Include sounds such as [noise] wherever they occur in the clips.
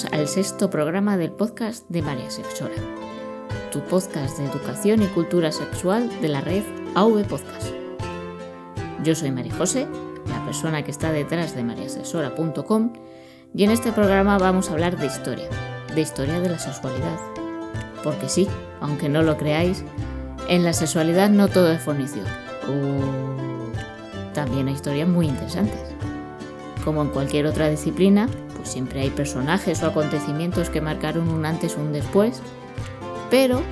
Bienvenidos al sexto programa del podcast de María Sexora, tu podcast de educación y cultura sexual de la red AV Podcast. Yo soy María José, la persona que está detrás de mariasexora.com, y en este programa vamos a hablar de historia, de historia de la sexualidad. Porque sí, aunque no lo creáis, en la sexualidad no todo es fornicio. Uh, también hay historias muy interesantes. Como en cualquier otra disciplina, pues siempre hay personajes o acontecimientos que marcaron un antes o un después, pero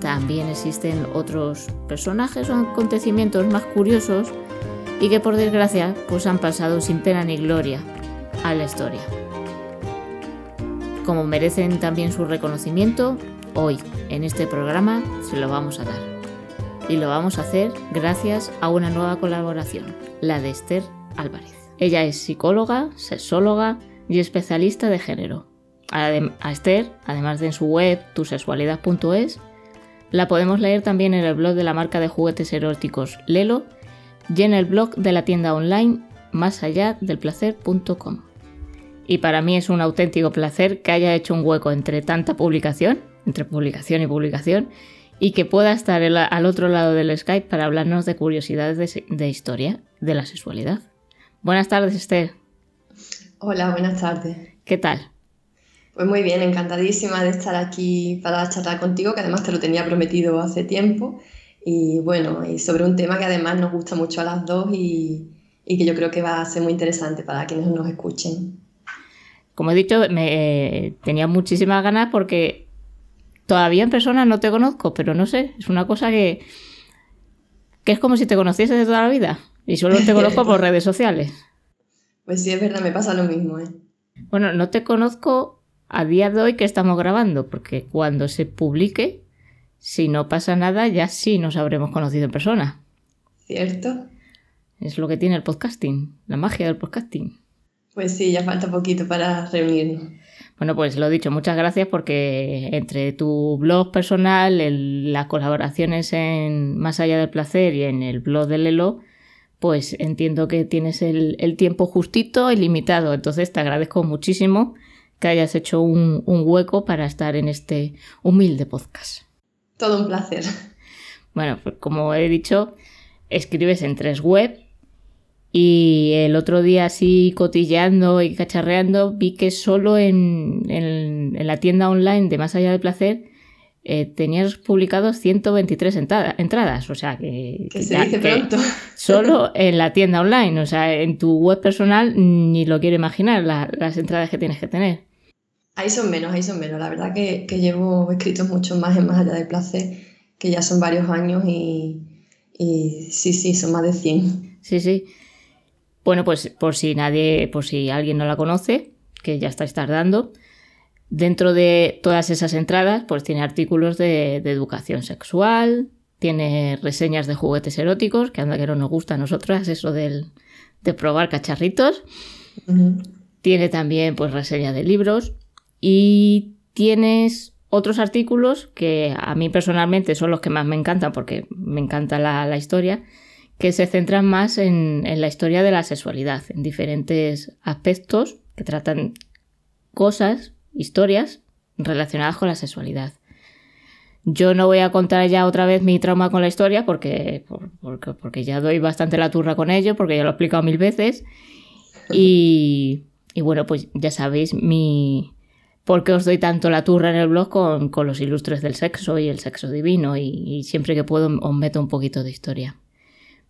también existen otros personajes o acontecimientos más curiosos y que por desgracia pues han pasado sin pena ni gloria a la historia. Como merecen también su reconocimiento, hoy en este programa se lo vamos a dar. Y lo vamos a hacer gracias a una nueva colaboración, la de Esther Álvarez. Ella es psicóloga, sexóloga y especialista de género. A Esther, además de en su web tusexualidad.es, la podemos leer también en el blog de la marca de juguetes eróticos Lelo y en el blog de la tienda online más allá del placer.com. Y para mí es un auténtico placer que haya hecho un hueco entre tanta publicación, entre publicación y publicación, y que pueda estar al otro lado del Skype para hablarnos de curiosidades de, de historia de la sexualidad. Buenas tardes, Esther. Hola, buenas tardes. ¿Qué tal? Pues muy bien, encantadísima de estar aquí para charlar contigo, que además te lo tenía prometido hace tiempo. Y bueno, y sobre un tema que además nos gusta mucho a las dos y, que yo creo que va a ser muy interesante para quienes nos escuchen. Como he dicho, me, eh, tenía muchísimas ganas porque todavía en persona no te conozco, pero no sé, es una cosa que, que es como si te conociese de toda la vida y solo te [laughs] conozco por redes sociales. Pues sí, es verdad, me pasa lo mismo, ¿eh? Bueno, no te conozco a día de hoy que estamos grabando, porque cuando se publique, si no pasa nada, ya sí nos habremos conocido en persona. ¿Cierto? Es lo que tiene el podcasting, la magia del podcasting. Pues sí, ya falta poquito para reunirnos. Bueno, pues lo dicho, muchas gracias porque entre tu blog personal, las colaboraciones en Más allá del placer y en el blog de Lelo, pues entiendo que tienes el, tiempo justito y limitado. Entonces te agradezco muchísimo que hayas hecho un, hueco para estar en este humilde podcast. Todo un placer. Bueno, pues como he dicho, escribes en tres web y el otro día así cotilleando y cacharreando vi que solo en, en la tienda online de Más allá del placer eh, tenías publicados 123 entradas, o sea que, que, se dice pronto. [laughs] solo en la tienda online, o sea, en tu web personal ni lo quiero imaginar las entradas que tienes que tener. Ahí son menos, ahí son menos. La verdad que, llevo escritos mucho más en Más allá del placer, que ya son varios años y, y sí, sí, son más de 100. Sí, sí. Bueno, pues por si nadie, por si alguien no la conoce, que ya estáis tardando, Dentro de todas esas entradas, pues tiene artículos de, educación sexual, tiene reseñas de juguetes eróticos, que anda que no nos gusta a nosotras, eso del, de probar cacharritos. Tiene también pues reseña de libros y tienes otros artículos que a mí personalmente son los que más me encantan porque me encanta la, historia, que se centran más en, en, la historia de la sexualidad, en diferentes aspectos que tratan cosas historias relacionadas con la sexualidad. Yo no voy a contar ya otra vez mi trauma con la historia porque, porque, ya doy bastante la turra con ello, porque ya lo he explicado mil veces. [laughs] Y, bueno, pues ya sabéis mi, por qué os doy tanto la turra en el blog con, con los ilustres del sexo y el sexo divino y, y, siempre que puedo os meto un poquito de historia.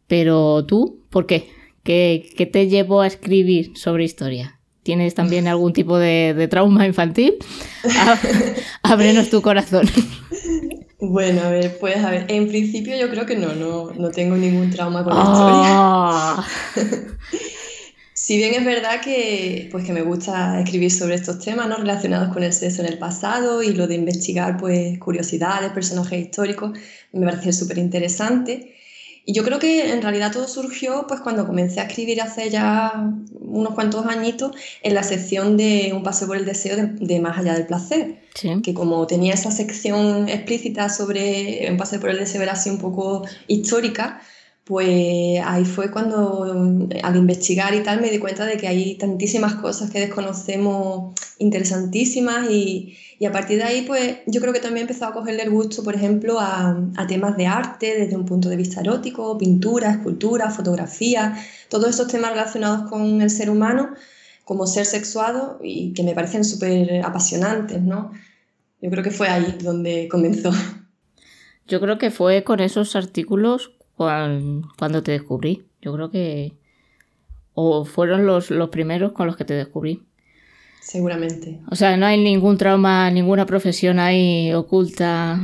Pero tú, ¿por qué? ¿Qué, qué te llevó a escribir sobre historia? Tienes también [laughs] algún tipo de, trauma infantil, [laughs] ábrenos tu corazón. Bueno, a ver, pues a ver, en principio yo creo que no, no, tengo ningún trauma con la ah. historia. [laughs] si bien es verdad que, pues que me gusta escribir sobre estos temas ¿no? relacionados con el sexo en el pasado y lo de investigar pues, curiosidades, personajes históricos, me parece súper interesante. Y yo creo que en realidad todo surgió pues cuando comencé a escribir hace ya unos cuantos añitos en la sección de Un paseo por el deseo de, Más allá del placer. Que como tenía esa sección explícita sobre Un paseo por el deseo era así un poco histórica, pues ahí fue cuando al investigar y tal me di cuenta de que hay tantísimas cosas que desconocemos interesantísimas y, y a partir de ahí pues yo creo que también he empezado a cogerle el gusto, por ejemplo, a, temas de arte desde un punto de vista erótico, pintura, escultura, fotografía, todos estos temas relacionados con el ser humano como ser sexuado y que me parecen súper apasionantes, ¿no? Yo creo que fue ahí donde comenzó. Yo creo que fue con esos artículos cuando te descubrí. Yo creo que... O fueron los, los primeros con los que te descubrí. Seguramente. O sea, no hay ningún trauma, ninguna profesión ahí oculta.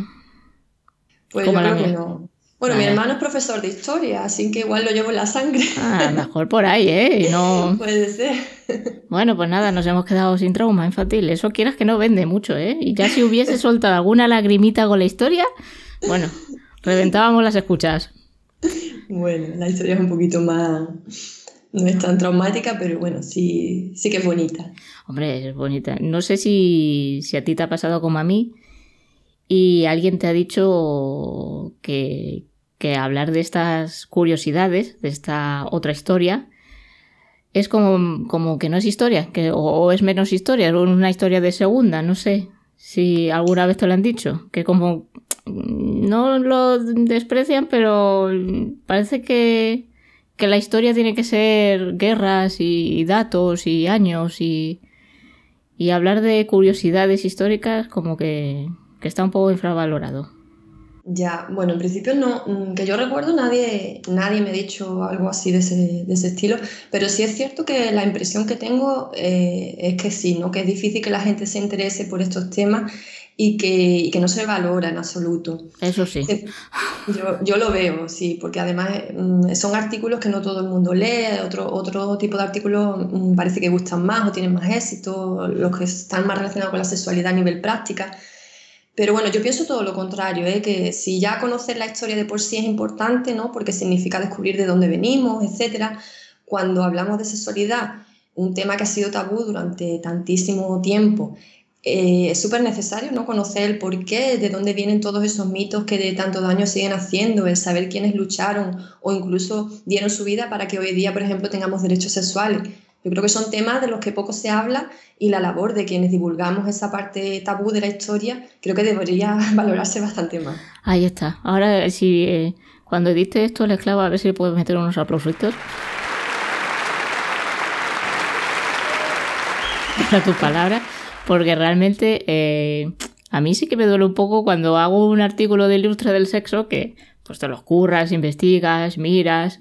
Pues como yo creo que no. Bueno, mi hermano es profesor de historia, así que igual lo llevo en la sangre. Ah, mejor por ahí, ¿eh? No... [laughs] Puede ser. Bueno, pues nada, nos hemos quedado sin trauma infantil. Eso quieras que no vende mucho, ¿eh? Y ya si hubiese soltado alguna lagrimita con la historia, bueno, reventábamos las escuchas. Bueno, la historia es un poquito más... No es tan traumática, pero bueno, sí, sí que es bonita. Hombre, es bonita. No sé si, si a ti te ha pasado como a mí y alguien te ha dicho que, que hablar de estas curiosidades, de esta otra historia, es como, como que no es historia, que, o, es menos historia, es una historia de segunda, no sé si alguna vez te lo han dicho, que como no lo desprecian, pero parece que, que la historia tiene que ser guerras y, datos y años y, y hablar de curiosidades históricas como que, que está un poco infravalorado. Ya, bueno, en principio no, mm, que yo recuerdo nadie, nadie me ha dicho algo así de ese, de ese estilo, pero sí es cierto que la impresión que tengo eh, es que sí, ¿no? que es difícil que la gente se interese por estos temas y que, y que no se valora en absoluto. Eso sí. Yo, yo, lo veo, sí, porque además mm, son artículos que no todo el mundo lee, otro, otro tipo de artículos mm, parece que gustan más o tienen más éxito, los que están más relacionados con la sexualidad a nivel práctica. Pero bueno, yo pienso todo lo contrario, ¿eh? que si ya conocer la historia de por sí es importante, ¿no? porque significa descubrir de dónde venimos, etc., cuando hablamos de sexualidad, un tema que ha sido tabú durante tantísimo tiempo, eh, es súper necesario ¿no? conocer el por qué, de dónde vienen todos esos mitos que de tanto daño siguen haciendo, el saber quiénes lucharon o incluso dieron su vida para que hoy día, por ejemplo, tengamos derechos sexuales. Yo creo que son temas de los que poco se habla y la labor de quienes divulgamos esa parte tabú de la historia creo que debería [laughs] valorarse bastante más. Ahí está. Ahora, si eh, cuando edite esto, le esclavo a ver si le puedes meter unos aplausos. [laughs] A tu palabra, porque realmente eh, a mí sí que me duele un poco cuando hago un artículo de Ilustre del Sexo que pues te los curras, investigas, miras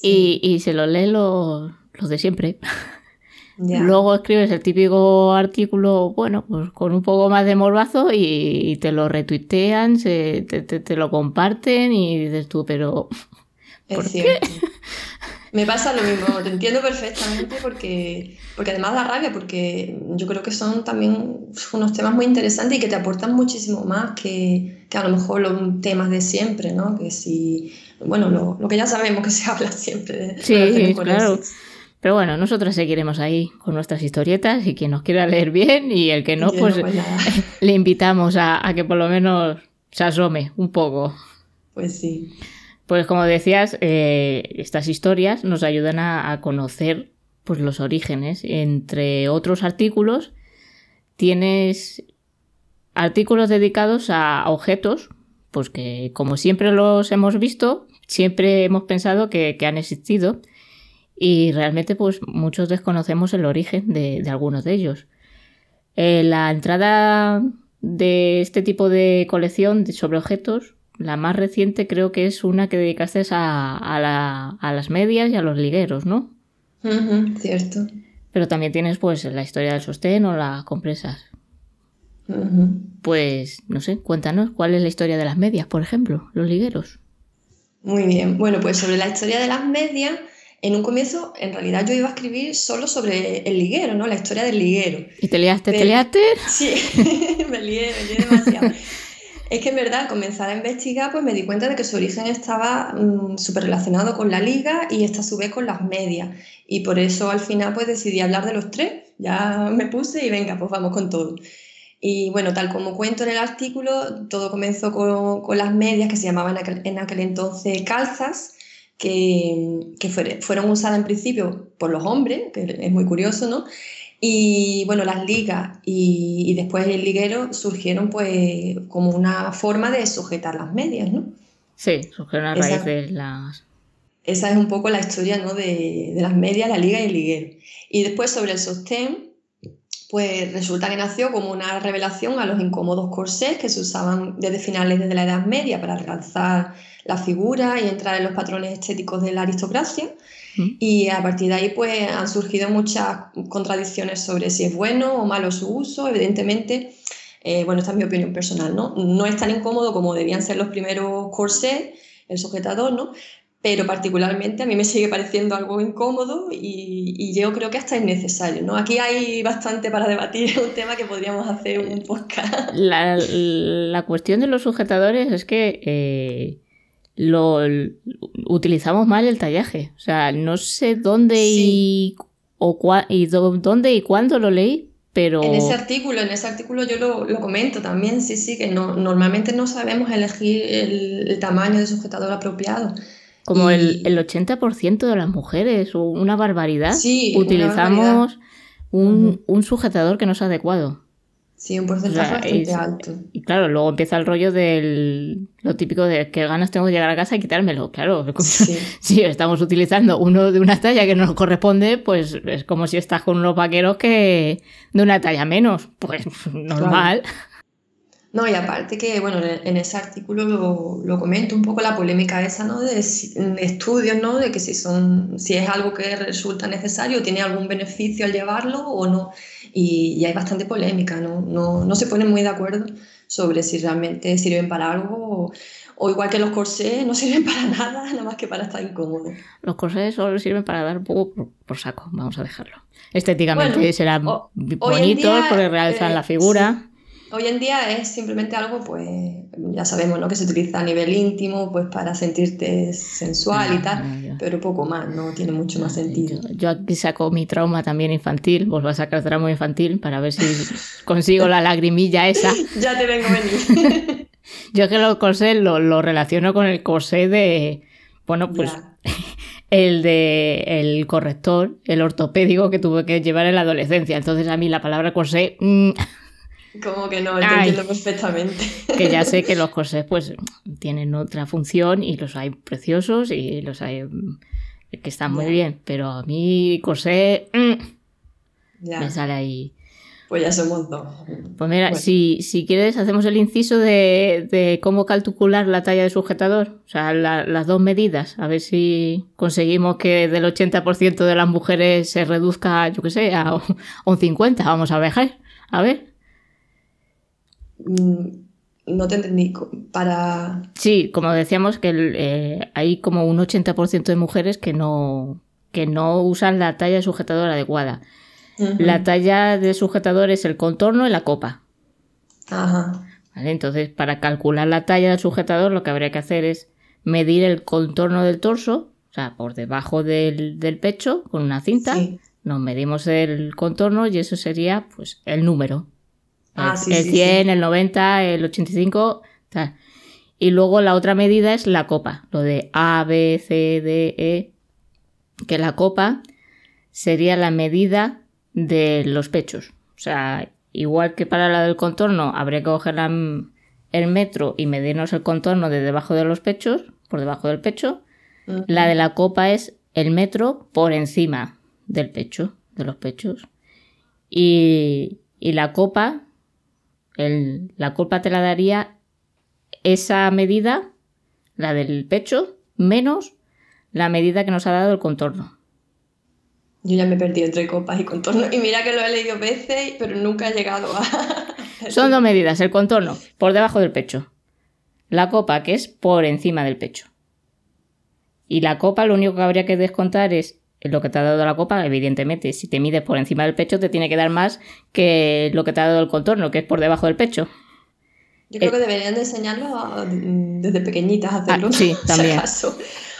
y, y se lo leen los los de siempre. [laughs] Luego escribes el típico artículo, bueno, pues con un poco más de morbazo y, te lo retuitean, se, te, lo comparten y dices tú, pero... [laughs] ¿por es cierto. Me pasa lo mismo, te entiendo perfectamente porque, porque además da rabia, porque yo creo que son también unos temas muy interesantes y que te aportan muchísimo más que, que a lo mejor los temas de siempre, ¿no? Que si, bueno, lo, lo que ya sabemos que se habla siempre. sí, claro. Pero bueno, nosotros seguiremos ahí con nuestras historietas y quien nos quiera leer bien y el que no, pues, [laughs] le invitamos a, que por lo menos se asome un poco. Pues sí. Pues como decías, eh, estas historias nos ayudan a, conocer pues, los orígenes. Entre otros artículos, tienes artículos dedicados a objetos, pues que como siempre los hemos visto, siempre hemos pensado que, han existido y realmente pues muchos desconocemos el origen de, algunos de ellos. Eh, la entrada de este tipo de colección sobre objetos, la más reciente creo que es una que dedicaste a, las medias y a los ligueros, ¿no? cierto. Pero también tienes pues la historia del sostén o las compresas. Pues no sé, cuéntanos cuál es la historia de las medias, por ejemplo, los ligueros. Muy bien, bueno, pues sobre la historia de las medias, en un comienzo, en realidad yo iba a escribir solo sobre el liguero, ¿no? La historia del liguero. ¿Y te liaste, te liaste? [laughs] Sí, [laughs] me lié, me lié demasiado. Es que en verdad, al comenzar a investigar, pues me di cuenta de que su origen estaba mm, súper relacionado con la liga y esta a su vez con las medias. Y por eso al final pues decidí hablar de los tres. Ya me puse y venga, pues vamos con todo. Y bueno, tal como cuento en el artículo, todo comenzó con, con las medias que se llamaban en aquel entonces calzas que, fueron usadas en principio por los hombres, que es muy curioso, ¿no? Y bueno, las ligas y, después el liguero surgieron pues como una forma de sujetar las medias, ¿no? Sí, surgieron a raíz de las... Esa es un poco la historia ¿no? de, de las medias, la liga y el liguero. Y después sobre el sostén, pues resulta que nació como una revelación a los incómodos corsés que se usaban desde finales de la Edad Media para realzar la figura y entrar en los patrones estéticos de la aristocracia. Mm. Y a partir de ahí pues han surgido muchas contradicciones sobre si es bueno o malo su uso. Evidentemente, eh, bueno, esta es mi opinión personal, ¿no? No es tan incómodo como debían ser los primeros corsés, el sujetador, ¿no? Pero particularmente a mí me sigue pareciendo algo incómodo y, yo creo que hasta es necesario. ¿no? Aquí hay bastante para debatir, un tema que podríamos hacer un podcast. [laughs] La, cuestión de los sujetadores es que eh, lo, utilizamos mal el tallaje. O sea, no sé dónde y, o y dónde y cuándo lo leí, pero... En ese artículo, en ese artículo yo lo, comento también, sí, sí, que no, normalmente no sabemos elegir el, el tamaño de sujetador apropiado. Como el, el 80% de las mujeres, una barbaridad, utilizamos Un, un, sujetador que no es adecuado. Sí, un porcentaje bastante alto. Y claro, luego empieza el rollo del lo típico de que ganas tengo de llegar a casa y quitármelo. Claro, [laughs] si estamos utilizando uno de una talla que no nos corresponde, pues es como si estás con unos vaqueros que de una talla menos. Pues [laughs] normal. No, y aparte que, bueno, en ese artículo lo, comento un poco la polémica esa, ¿no? De, estudios, ¿no? De que si, son, si es algo que resulta necesario, tiene algún beneficio al llevarlo o no. Y, hay bastante polémica, ¿no? ¿no? No se ponen muy de acuerdo sobre si realmente sirven para algo o, igual que los corsés no [laughs] sirven para nada, nada más que para estar incómodo. Los corsés solo sirven para dar un poco por, saco, vamos a dejarlo. Estéticamente serán bonitos porque realzan la figura. Hoy en día es simplemente algo, pues, ya sabemos, ¿no? Que se utiliza a nivel íntimo, pues, para sentirte sensual y ah, tal, pero poco más, no tiene mucho más sentido. Yo, aquí saco mi trauma también infantil, vos vas a sacar trauma infantil para ver si consigo la lagrimilla esa. [laughs] ya te vengo a venir. [laughs] Yo que lo corsé lo, lo, relaciono con el corsé de, bueno, pues... [laughs] el de el corrector, el ortopédico que tuve que llevar en la adolescencia. Entonces a mí la palabra corsé mm, como que no, te entiendo perfectamente. Que ya sé que los [laughs] corsés pues tienen otra función y los hay preciosos y los hay mm, que están muy bien, pero a mí corsé mm, me sale ahí. Pues ya somos dos. Pues mira, si, si, quieres hacemos el inciso de, cómo calcular la talla de sujetador, o sea, las dos medidas, a ver si conseguimos que del 80% de las mujeres se reduzca, yo qué sé, a un 50%, vamos a ver, a ver. Mm, no te entendí. Para... Sí, como decíamos, que eh, hay como un 80% de mujeres que no, que no usan la talla de sujetador adecuada. La talla de sujetador es el contorno y la copa. Ajá. Entonces, para calcular la talla del sujetador, lo que habría que hacer es medir el contorno del torso, o sea, por debajo del, pecho, con una cinta. Nos medimos el contorno y eso sería pues el número. Ah, el, 100, el 90, el 85, tal. Y luego la otra medida es la copa, lo de A, B, C, D, E, que la copa sería la medida de los pechos. O sea, igual que para la del contorno, habría que coger el metro y medirnos el contorno de debajo de los pechos, por debajo del pecho. La de la copa es el metro por encima del pecho, de los pechos. Y, y la copa la culpa te la daría esa medida, la del pecho, menos la medida que nos ha dado el contorno. Yo ya me he perdido entre copas y contorno. Y mira que lo he leído veces, pero nunca he llegado a... [laughs] Son dos medidas, el contorno por debajo del pecho. La copa que es por encima del pecho. Y la copa lo único que habría que descontar es lo que te ha dado la copa, evidentemente, si te mides por encima del pecho, te tiene que dar más que lo que te ha dado el contorno, que es por debajo del pecho. Yo creo que deberían de enseñarlo desde pequeñitas a hacerlo. Ah, sí, [laughs] también.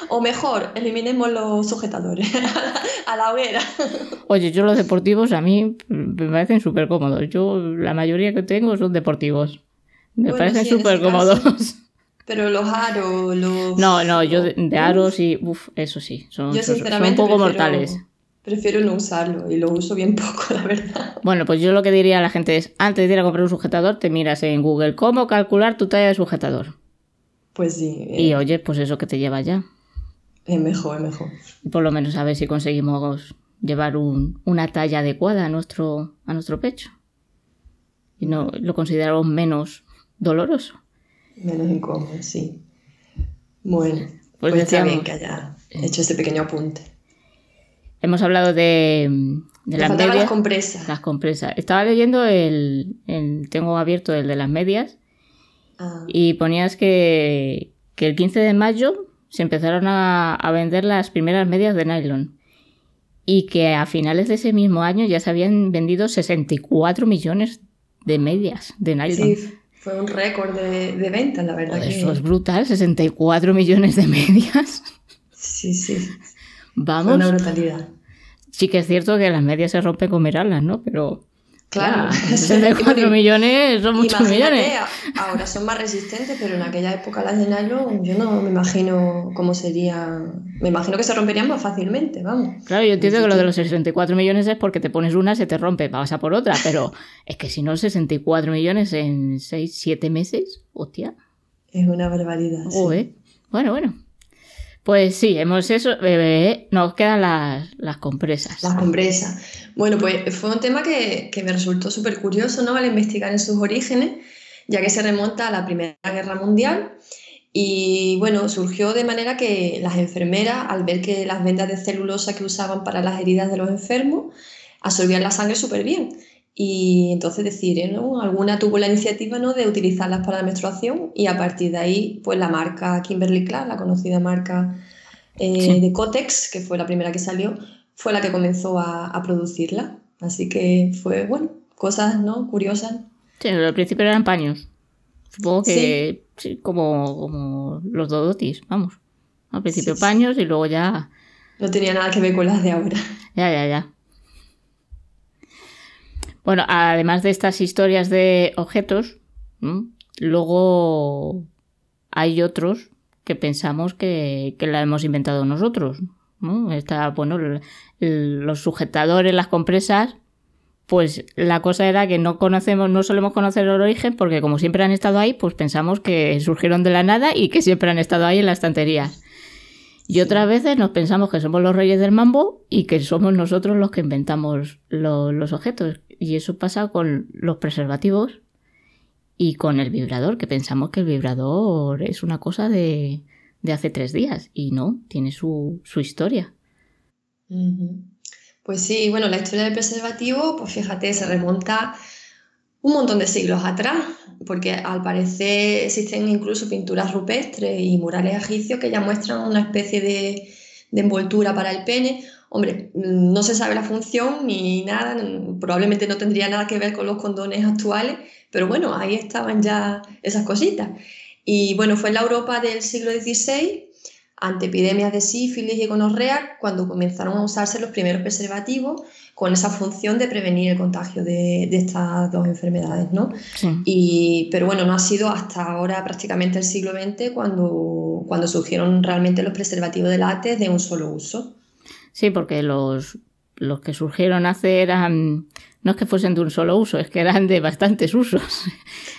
O mejor, eliminemos los sujetadores [laughs] a la hoguera. Oye, yo los deportivos a mí me parecen súper cómodos. Yo la mayoría que tengo son deportivos. Me parecen súper cómodos. Pero los aros, los... No, no, yo de, aros y... Uf, eso sí, son, un poco mortales. Prefiero no usarlo y lo uso bien [laughs] poco, la verdad. Bueno, pues yo lo que diría a la gente es, antes de ir a comprar un sujetador, te miras en Google cómo calcular tu talla de sujetador. Pues sí. Y eh. oye, pues eso que te lleva ya. Es mejor, es mejor. Por lo menos a ver si conseguimos llevar una talla adecuada a nuestro, a nuestro pecho. Y no lo consideramos menos doloroso. Menos incómodo, sí. Bueno, pues, pues está bien que haya hecho este pequeño apunte. Hemos hablado de, de las medias. las compresas. Las compresas. Estaba leyendo el, Tengo abierto el de las medias. Ah. Y ponías que, que el 15 de mayo se empezaron a, a, vender las primeras medias de nylon. Y que a finales de ese mismo año ya se habían vendido 64 millones de medias de nylon. Sí, fue un récord de, de ventas, la verdad. Eso es brutal, 64 millones de medias. Sí, sí. Vamos. una brutalidad. Sí que es cierto que las medias se rompen con mirarlas, ¿no? Pero... Claro, 64 [laughs] millones son muchos millones. Ahora son más resistentes, pero en aquella época las de nylon yo no me imagino cómo sería. Me imagino que se romperían más fácilmente, vamos. Claro, yo entiendo que lo de los 64 millones es porque te pones una, se te rompe, vas a por otra, pero es que si no, 64 millones en 6, 7 meses, hostia. Es una barbaridad. Bueno, bueno. Pues sí, hemos eso. Eh, nos quedan las, compresas. Las compresas. Bueno, pues fue un tema que, me resultó súper curioso, ¿no? Al investigar en sus orígenes, ya que se remonta a la Primera Guerra Mundial. Y bueno, surgió de manera que las enfermeras, al ver que las vendas de celulosa que usaban para las heridas de los enfermos, absorbían la sangre súper bien. Y entonces decidieron, alguna tuvo la iniciativa ¿no? de utilizarlas para la menstruación y a partir de ahí, pues la marca Kimberly Clark, la conocida marca eh, de Cotex, que fue la primera que salió, fue la que comenzó a, producirla. Así que fue, bueno, cosas ¿no? curiosas. Sí, al principio eran paños. Supongo que sí. como, como los dodotis, vamos. Al principio paños y luego ya... No tenía nada que ver con las de ahora. [laughs] Ya, ya, ya. Bueno, además de estas historias de objetos, luego hay otros que pensamos que, la hemos inventado nosotros. Está, bueno, los sujetadores, las compresas, pues la cosa era que no conocemos, no solemos conocer el origen, porque como siempre han estado ahí, pues pensamos que surgieron de la nada y que siempre han estado ahí en las estanterías. Y otras veces nos pensamos que somos los reyes del mambo y que somos nosotros los que inventamos los objetos. Y eso pasa con los preservativos y con el vibrador, que pensamos que el vibrador es una cosa de, hace tres días. Y no, tiene su, historia. Pues sí, bueno, la historia del preservativo, pues fíjate, se remonta un montón de siglos atrás, porque al parecer existen incluso pinturas rupestres y murales egipcios que ya muestran una especie de, de envoltura para el pene Hombre, no se sabe la función ni nada, probablemente no tendría nada que ver con los condones actuales, pero bueno, ahí estaban ya esas cositas. Y bueno, fue en la Europa del siglo XVI, ante epidemias de sífilis y gonorrea, cuando comenzaron a usarse los primeros preservativos con esa función de prevenir el contagio de, estas dos enfermedades, ¿no? Y, pero bueno, no ha sido hasta ahora prácticamente el siglo XX cuando, cuando surgieron realmente los preservativos de látex de un solo uso. Sí, porque los, los que surgieron hace eran, no es que fuesen de un solo uso, es que eran de bastantes usos.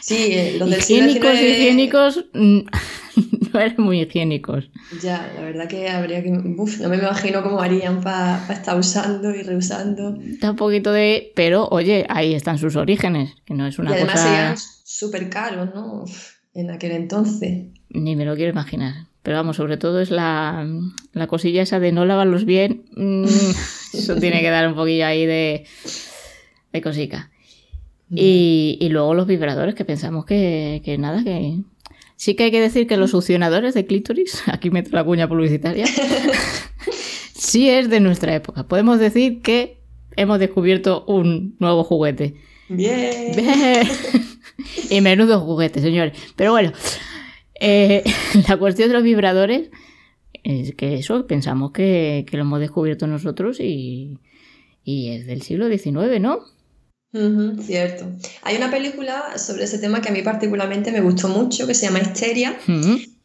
Sí, eh, los del higiénicos, higiénicos, mm, [laughs] no eran muy higiénicos. Ya, la verdad que habría que, uf, no me imagino cómo harían para estar usando y reusando. Está un poquito de, pero oye, ahí están sus orígenes, que no es una y además cosa... serían súper caros, ¿no? En aquel entonces. Ni me lo quiero imaginar. Pero vamos, sobre todo es la, la cosilla esa de no lavarlos bien. Mm, [laughs] eso tiene que dar un poquillo ahí de, de cosica. Y, y, luego los vibradores, que pensamos que, que, nada, que... Sí que hay que decir que los succionadores de clítoris, [laughs] aquí meto la cuña publicitaria, [laughs] sí es de nuestra época. Podemos decir que hemos descubierto un nuevo juguete. Bien. Bien. y menudo juguete, señores. Pero bueno, eh, [laughs] la cuestión de los vibradores es que eso pensamos que, lo hemos descubierto nosotros y, es del siglo XIX, ¿no? cierto. Hay una película sobre ese tema que a mí particularmente me gustó mucho, que se llama Histeria,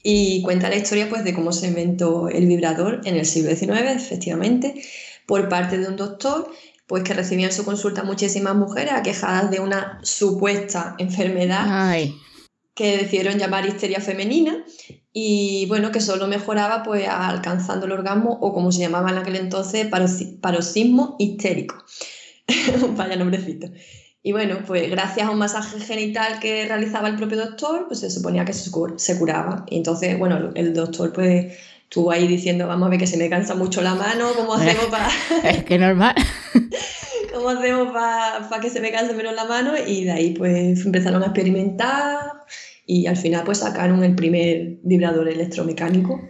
y cuenta la historia pues, de cómo se inventó el vibrador en el siglo XIX, efectivamente, por parte de un doctor pues que recibían su consulta muchísimas mujeres aquejadas de una supuesta enfermedad que decidieron llamar histeria femenina y bueno, que solo mejoraba pues alcanzando el orgasmo o como se llamaba en aquel entonces, paroxismo histérico. [laughs] Vaya nombrecito. Y bueno, pues gracias a un masaje genital que realizaba el propio doctor, pues se suponía que se curaba. Y entonces, bueno, el doctor pues estuvo ahí diciendo, vamos a ver que se me cansa mucho la mano, ¿cómo hacemos [laughs] para...? es que normal. [laughs] ¿Cómo hacemos para que se me canse menos la mano? Y de ahí pues empezaron a experimentar y al final pues sacaron el primer vibrador electromecánico.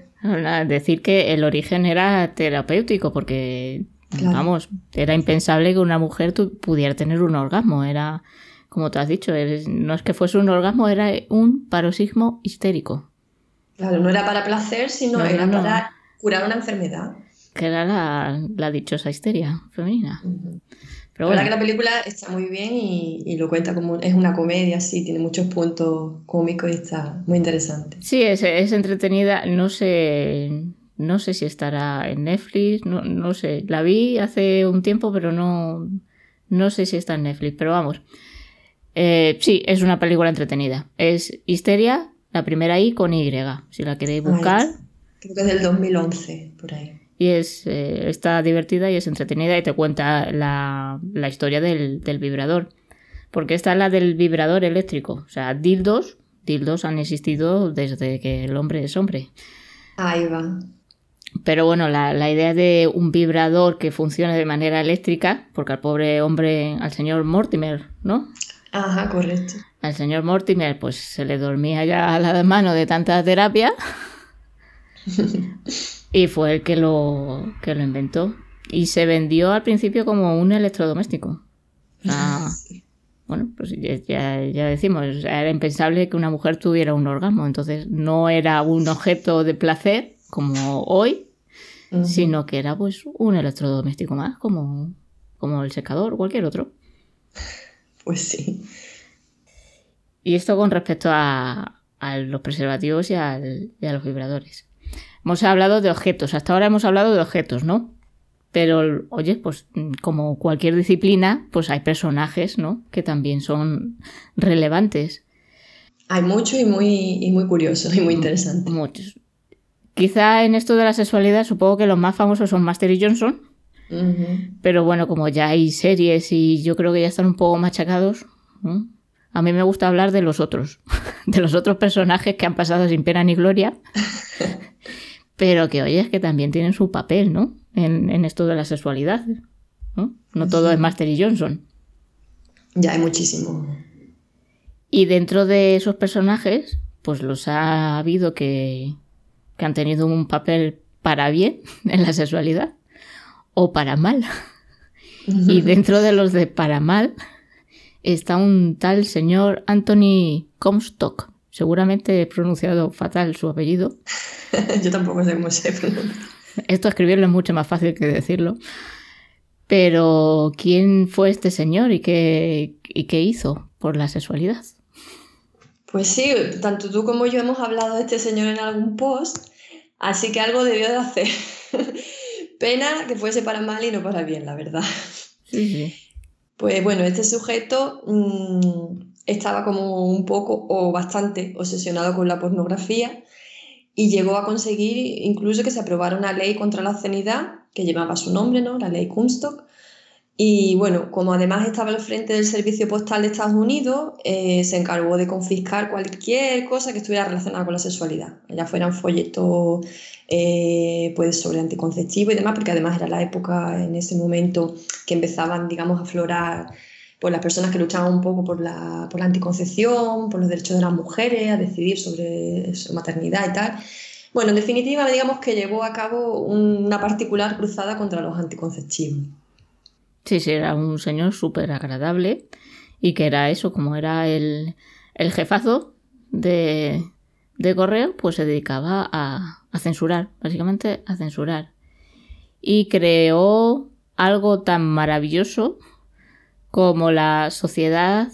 Decir que el origen era terapéutico porque, vamos, era impensable que una mujer pudiera tener un orgasmo, era, como te has dicho, no es que fuese un orgasmo, era un paroxismo histérico. Claro, no era para placer, sino era para curar una enfermedad. Que era la, dichosa histeria femenina. Pero la verdad que la película está muy bien y, lo cuenta como es una comedia, sí, tiene muchos puntos cómicos y está muy interesante. Sí, es, es entretenida. No sé, no sé si estará en Netflix, no, no sé. La vi hace un tiempo, pero no, no sé si está en Netflix. Pero vamos, eh, sí, es una película entretenida. Es Histeria, la primera I con Y, si la queréis buscar. creo que es del 2011, por ahí. Y es, eh, está divertida y es entretenida y te cuenta la, historia del, vibrador. Porque esta es la del vibrador eléctrico. O sea, dildos, dildos han existido desde que el hombre es hombre. Ahí va. Pero bueno, la, la, idea de un vibrador que funcione de manera eléctrica, porque al pobre hombre, al señor Mortimer, ¿no? Ajá, correcto. Al señor Mortimer, pues se le dormía ya la mano de tanta terapia. [laughs] y fue el que lo, que lo inventó. Y se vendió al principio como un electrodoméstico. bueno, pues ya, ya, decimos, era impensable que una mujer tuviera un orgasmo. Entonces no era un objeto de placer como hoy, sino que era pues un electrodoméstico más, como, como el secador o cualquier otro. Pues sí. Y esto con respecto a, los preservativos y, a los vibradores. Hemos hablado de objetos, hasta ahora hemos hablado de objetos, ¿no? Pero, oye, pues como cualquier disciplina, pues hay personajes, ¿no? Que también son relevantes. Hay mucho y muy, muy curioso y muy interesante. Muchos. Quizá en esto de la sexualidad, supongo que los más famosos son Master y Johnson, pero bueno, como ya hay series y yo creo que ya están un poco machacados, a mí me gusta hablar de los otros, [laughs] de los otros personajes que han pasado sin pena ni gloria, [laughs] pero que oye, es que también tienen su papel, ¿no? En, esto de la sexualidad. No, no todo es Master y Johnson. Ya hay muchísimo. Y dentro de esos personajes, pues los ha habido que, que han tenido un papel para bien [laughs] en la sexualidad o para mal. Y dentro de los de para mal está un tal señor Anthony Comstock. Seguramente he pronunciado fatal su apellido. [laughs] Yo tampoco sé cómo se pronuncia. Esto escribirlo es mucho más fácil que decirlo. Pero, ¿quién fue este señor y qué, y qué hizo por la sexualidad? Pues sí, tanto tú como yo hemos hablado de este señor en algún post, así que algo debió de hacer. [laughs] Pena que fuese para mal y no para bien, la verdad. Pues bueno, este sujeto mm, estaba como un poco o bastante obsesionado con la pornografía y llegó a conseguir incluso que se aprobara una ley contra la obscenidad que llevaba su nombre, ¿no? La ley Kunstock, y bueno, como además estaba al frente del Servicio Postal de Estados Unidos, eh, se encargó de confiscar cualquier cosa que estuviera relacionada con la sexualidad, ya fueran folletos eh, pues sobre anticonceptivo y demás, porque además era la época en ese momento que empezaban, digamos, a aflorar pues, las personas que luchaban un poco por la, por la anticoncepción, por los derechos de las mujeres, a decidir sobre su maternidad y tal. Bueno, en definitiva, digamos que llevó a cabo una particular cruzada contra los anticonceptivos. Sí, sí, era un señor súper agradable y que era eso, como era el, jefazo de, correo, pues se dedicaba a, censurar, básicamente a censurar. Y creó algo tan maravilloso como la Sociedad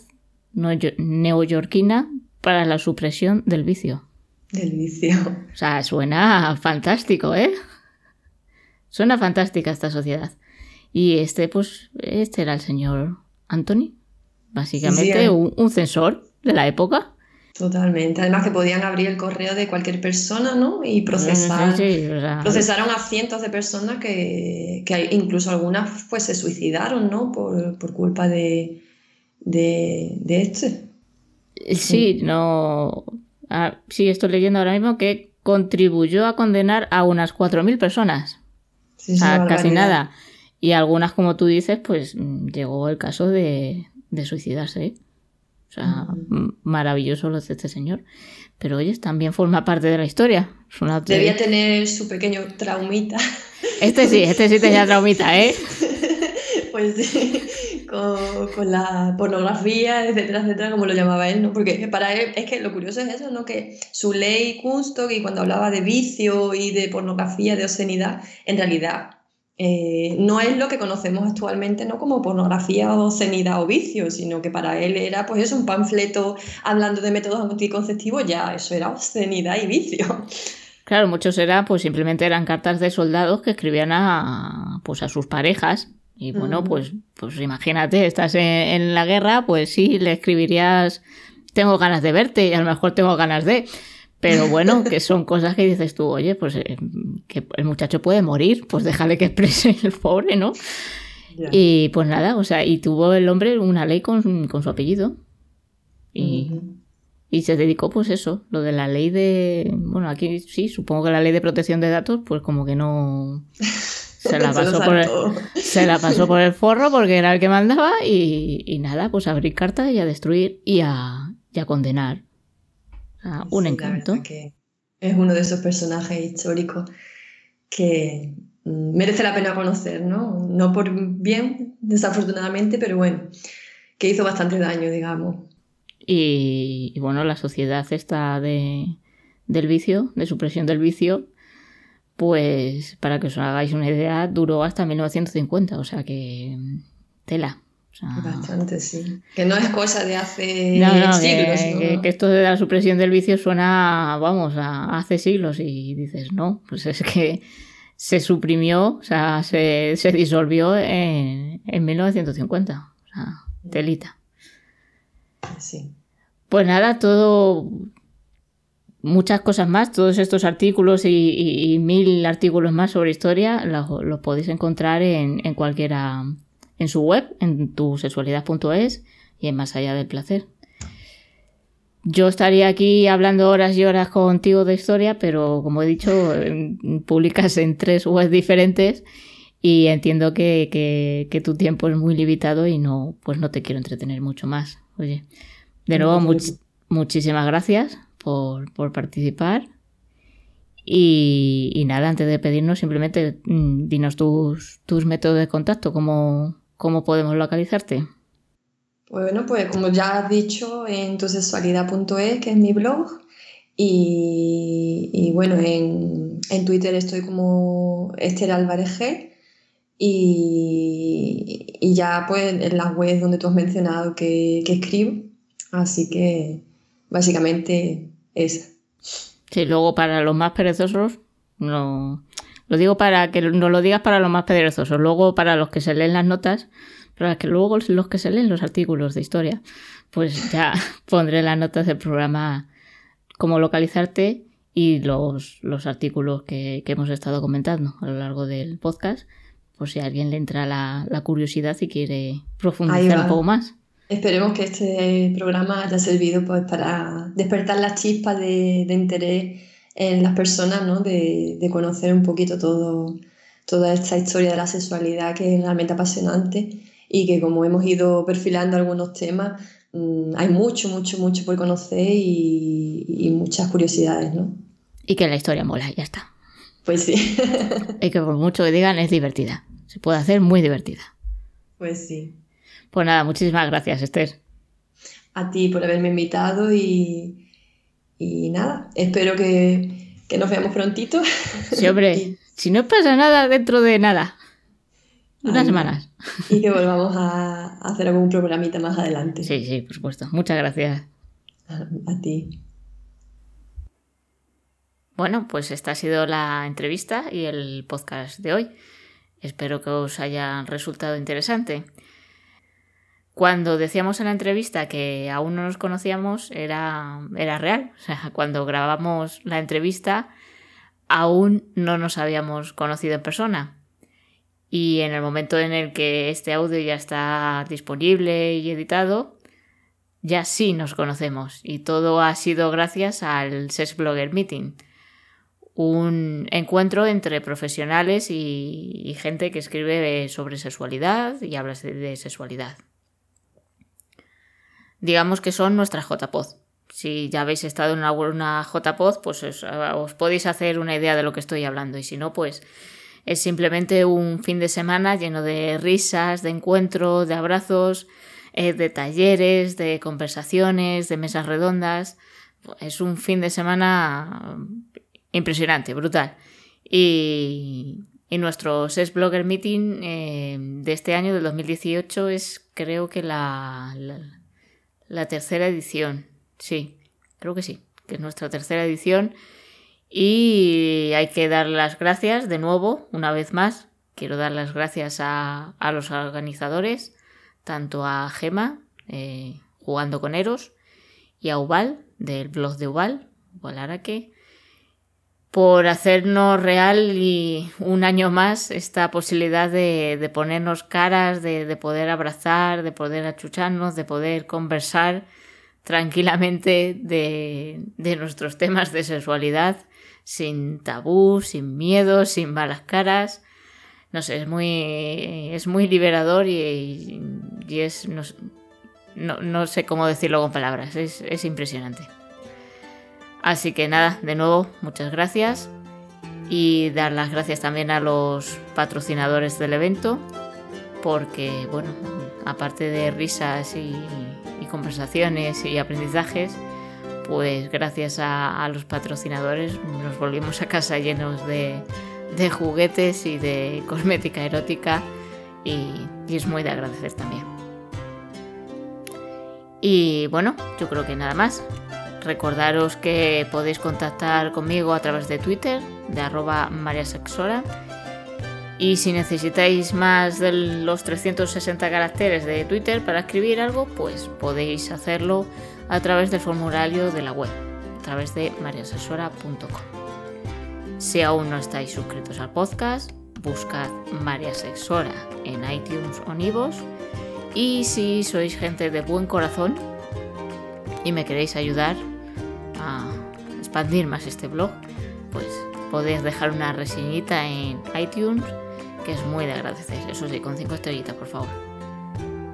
Neoyorquina para la Supresión del Vicio. Del vicio. O sea, suena fantástico, ¿eh? Suena fantástica esta sociedad. Y este, pues, este era el señor Anthony. Básicamente un, un, censor de la época. Totalmente. Además que podían abrir el correo de cualquier persona, ¿no? Y procesar. Procesaron a cientos de personas que, que incluso algunas pues se suicidaron, ¿no? Por, por culpa de, de, de este. Sí, no. Ah, sí, estoy leyendo ahora mismo que contribuyó a condenar a unas 4.000 personas. Sí, casi nada. Y algunas, como tú dices, pues mm, llegó el caso de, de suicidarse. O sea, maravilloso lo de este señor. Pero oye, también forma parte de la historia. Debía tener su pequeño traumita. Este sí, este sí tenía traumita, ¿eh? [laughs] pues sí, con, la pornografía, etcétera, etcétera, como lo llamaba él, ¿no? Porque para él, es que lo curioso es eso, ¿no? Que su ley Kunstog, y cuando hablaba de vicio y de pornografía, de obscenidad, en realidad eh, no es lo que conocemos actualmente ¿no? como pornografía o obscenidad o vicio, sino que para él era pues eso, un panfleto hablando de métodos anticonceptivos, ya eso era obscenidad y vicio. Claro, muchos eran, pues simplemente eran cartas de soldados que escribían a, pues, a sus parejas. Y bueno, pues, pues imagínate, estás en, la guerra, pues sí, le escribirías, tengo ganas de verte y a lo mejor tengo ganas de... Pero bueno, que son cosas que dices tú, oye, pues eh, que el muchacho puede morir, pues déjale que exprese [laughs] el pobre, ¿no? Y pues nada, o sea, y tuvo el hombre una ley con, su apellido. Y, y, se dedicó, pues eso, lo de la ley de. Bueno, aquí sí, supongo que la ley de protección de datos, pues como que no. [laughs] Se la pasó, por, el, se la pasó por el forro porque era el que mandaba y, y nada, pues a abrir cartas y a destruir y a, y a condenar un encanto. es uno de esos personajes históricos que mm, merece la pena conocer, ¿no? No por bien, desafortunadamente, pero bueno, que hizo bastante daño, digamos. Y, bueno, la sociedad esta de, del vicio, de supresión del vicio, pues para que os hagáis una idea, duró hasta 1950, o sea que tela. Bastante, sí. Que no es cosa de hace siglos. Que, esto de la supresión del vicio suena, vamos, a hace siglos y dices, no, pues es que se suprimió, o sea, se, disolvió en, 1950. O sea, telita. Sí. Pues nada, todo, muchas cosas más, todos estos artículos y, mil artículos más sobre historia los, podéis encontrar en, en cualquiera en su web, en tu sexualidad.es y en Más allá del placer. Yo estaría aquí hablando horas y horas contigo de historia, pero como he dicho, publicas en tres webs diferentes y entiendo que, tu tiempo es muy limitado y no, pues no te quiero entretener mucho más. Oye, de nuevo, muchísimas gracias por, participar. Y, nada, antes de pedirnos, simplemente mm, dinos tus, tus métodos de contacto, como ¿Cómo podemos localizarte? Bueno, pues como ya has dicho, en tusexualidad.es, que es mi blog, y, bueno, en, Twitter estoy como Esther Álvarez G, y, ya pues en las webs donde tú has mencionado que, escribo, así que básicamente es. Sí, luego para los más perezosos, no, lo digo para que no lo digas para los más perezosos, luego para los que se leen las notas, para que luego los que se leen los artículos de historia, pues ya [laughs] pondré las notas del programa cómo localizarte y los, los artículos que, hemos estado comentando a lo largo del podcast, por si a alguien le entra la, curiosidad y quiere profundizar un poco más. Esperemos que este programa haya servido pues, para despertar las chispas de, de interés en las personas, ¿no? De, de, conocer un poquito todo, toda esta historia de la sexualidad que es realmente apasionante y que como hemos ido perfilando algunos temas, mm, hay mucho, mucho, mucho por conocer y, y, muchas curiosidades, ¿no? Y que la historia mola, ya está. Pues sí. [laughs] y que por mucho que digan es divertida. Se puede hacer muy divertida. Pues sí. Pues nada, muchísimas gracias, Esther. A ti por haberme invitado y, y nada, espero que, nos veamos prontito. Sí, hombre, [laughs] si no pasa nada dentro de nada. Unas semanas. Y que volvamos a hacer algún programita más adelante. Sí, sí, por supuesto. Muchas gracias. A ti. Bueno, pues esta ha sido la entrevista y el podcast de hoy. Espero que os haya resultado interesante. Cuando decíamos en la entrevista que aún no nos conocíamos, era, era real. O sea, cuando grabamos la entrevista, aún no nos habíamos conocido en persona. Y en el momento en el que este audio ya está disponible y editado, ya sí nos conocemos. Y todo ha sido gracias al SES Blogger Meeting un encuentro entre profesionales y, gente que escribe sobre sexualidad y habla de, sexualidad. Digamos que son nuestras JPod. Si ya habéis estado en una, JPod, pues os, podéis hacer una idea de lo que estoy hablando. Y si no, pues es simplemente un fin de semana lleno de risas, de encuentro, de abrazos, eh, de talleres, de conversaciones, de mesas redondas. Es un fin de semana impresionante, brutal. Y, nuestro SES Blogger Meeting eh, de este año, del 2018, es creo que la, tercera edición. Sí, creo que sí, que es nuestra tercera edición. Y hay que dar las gracias de nuevo, una vez más. Quiero dar las gracias a, a los organizadores, tanto a Gema, eh, jugando con Eros, y a Ubal, del blog de Ubal, Ubal Araque, por hacernos real y un año más esta posibilidad de, ponernos caras, de, poder abrazar, de poder achucharnos, de poder conversar tranquilamente de, nuestros temas de sexualidad, sin tabú, sin miedo, sin malas caras. No sé, es muy, es muy liberador y, es, no, sé cómo decirlo con palabras, es impresionante. Así que nada, de nuevo, muchas gracias y dar las gracias también a los patrocinadores del evento porque, bueno, aparte de risas y, conversaciones y aprendizajes, pues gracias a, los patrocinadores nos volvimos a casa llenos de, juguetes y de cosmética erótica y es muy de agradecer también. Y bueno, yo creo que nada más. Recordaros que podéis contactar conmigo a través de Twitter, de arroba mariasexora. Y si necesitáis más de los 360 caracteres de Twitter para escribir algo, pues podéis hacerlo a través del formulario de la web, a través de mariasexora.com. Si aún no estáis suscritos al podcast, buscad María Sexora en iTunes o Nivos. Y si sois gente de buen corazón y me queréis ayudar, a expandir más este blog, pues podéis dejar una reseñita en iTunes, que es muy de agradecer. Eso sí, con 5 estrellitas, por favor.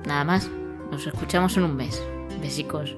Nada más, nos escuchamos en un mes. Besicos.